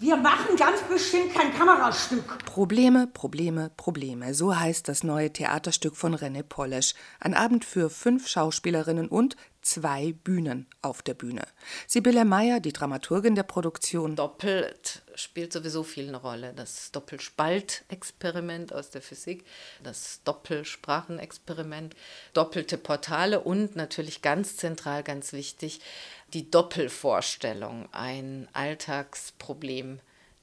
Wir machen ganz bestimmt kein Kamerastück. Probleme, Probleme, Probleme. So heißt das neue Theaterstück von René Polesch. Ein Abend für fünf Schauspielerinnen und zwei Bühnen auf der Bühne. Sibylle Meyer, die Dramaturgin der Produktion. Doppelt spielt sowieso viel eine Rolle. Das Doppelspaltexperiment aus der Physik, das Doppelsprachenexperiment, doppelte Portale und natürlich ganz zentral, ganz wichtig, die Doppelvorstellung, ein Alltagsproblem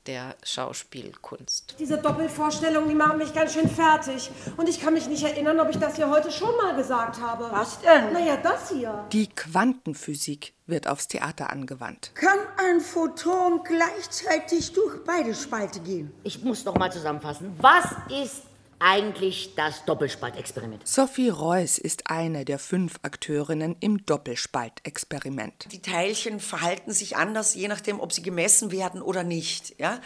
der Schauspielkunst. Diese Doppelvorstellungen, die machen mich ganz schön fertig. Und ich kann mich nicht erinnern, ob ich das hier heute schon mal gesagt habe. Was denn? Naja, das hier. Die Quantenphysik wird aufs Theater angewandt. Kann ein Photon gleichzeitig durch beide Spalte gehen? Ich muss noch mal zusammenfassen. Was ist eigentlich das Doppelspaltexperiment? Sophie Reuss ist eine der fünf Akteurinnen im Doppelspaltexperiment. Die Teilchen verhalten sich anders, je nachdem, ob sie gemessen werden oder nicht. Ja?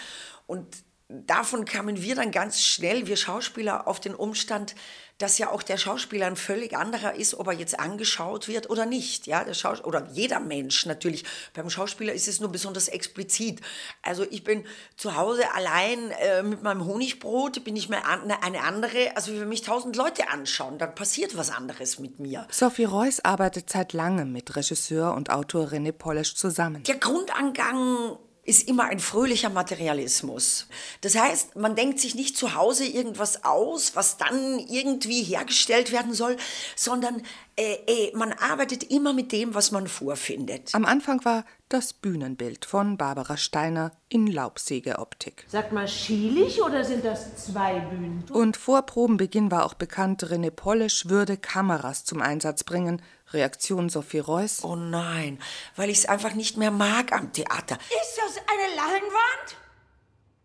Und davon kamen wir dann ganz schnell, wir Schauspieler, auf den Umstand, dass ja auch der Schauspieler ein völlig anderer ist, ob er jetzt angeschaut wird oder nicht. Ja, der Schaus oder jeder Mensch natürlich. Beim Schauspieler ist es nur besonders explizit. Also ich bin zu Hause allein äh, mit meinem Honigbrot, bin ich mehr an, eine andere, also wenn mich tausend Leute anschauen, dann passiert was anderes mit mir. Sophie Reuss arbeitet seit langem mit Regisseur und Autor René Polesch zusammen. Der Grundangang ist immer ein fröhlicher Materialismus. Das heißt, man denkt sich nicht zu Hause irgendwas aus, was dann irgendwie hergestellt werden soll, sondern äh, äh, man arbeitet immer mit dem, was man vorfindet. Am Anfang war das Bühnenbild von Barbara Steiner in Laubsägeoptik. Sag mal, schielig oder sind das zwei Bühnen? Und vor Probenbeginn war auch bekannt, René Polesch würde Kameras zum Einsatz bringen. Reaktion Sophie Reuss. Oh nein, weil ich es einfach nicht mehr mag am Theater. Ist das eine Leinwand?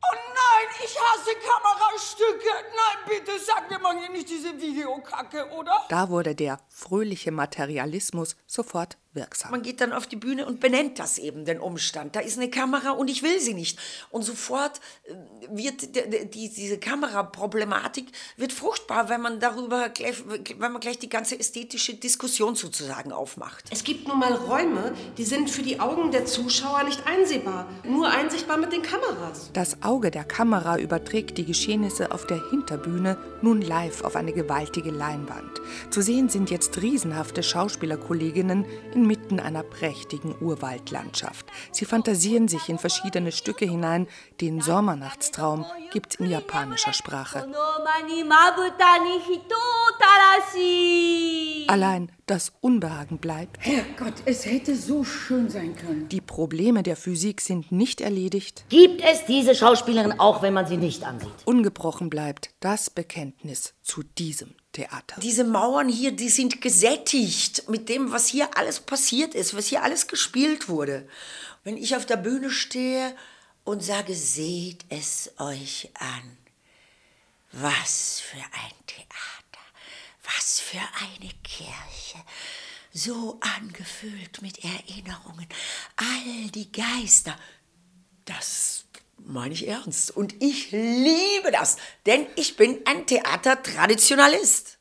Oh nein, ich hasse Kamerastücke. Nein, bitte sag mir mal hier nicht diese Videokacke, oder? Da wurde der fröhliche Materialismus sofort wirksam. Man geht dann auf die Bühne und benennt das eben, den Umstand. Da ist eine Kamera und ich will sie nicht. Und sofort äh, wird die, die, diese Kameraproblematik wird fruchtbar, wenn man darüber gleich, wenn man gleich die ganze ästhetische Diskussion sozusagen aufmacht. Es gibt nun mal Räume, die sind für die Augen der Zuschauer nicht einsehbar, nur einsichtbar mit den Kameras. Das Auge der Kamera überträgt die Geschehnisse auf der Hinterbühne nun live auf eine gewaltige Leinwand. Zu sehen sind jetzt riesenhafte Schauspielerkolleginnen inmitten einer prächtigen Urwaldlandschaft. Sie fantasieren sich in verschiedene Stücke hinein. Den Sommernachtstraum gibt's in japanischer Sprache. Allein das Unbehagen bleibt. Herrgott, es hätte so schön sein können. Die Probleme der Physik sind nicht erledigt. Gibt es diese Schauspielerin auch, wenn man sie nicht ansieht? Ungebrochen bleibt das Bekenntnis zu diesem Theater. Diese Mauern hier, die sind gesättigt mit dem, was hier alles passiert ist, was hier alles gespielt wurde. Wenn ich auf der Bühne stehe und sage, seht es euch an. Was für ein Theater, was für eine Kirche, so angefüllt mit Erinnerungen, all die Geister. Das meine ich ernst. Und ich liebe das, denn ich bin ein Theatertraditionalist.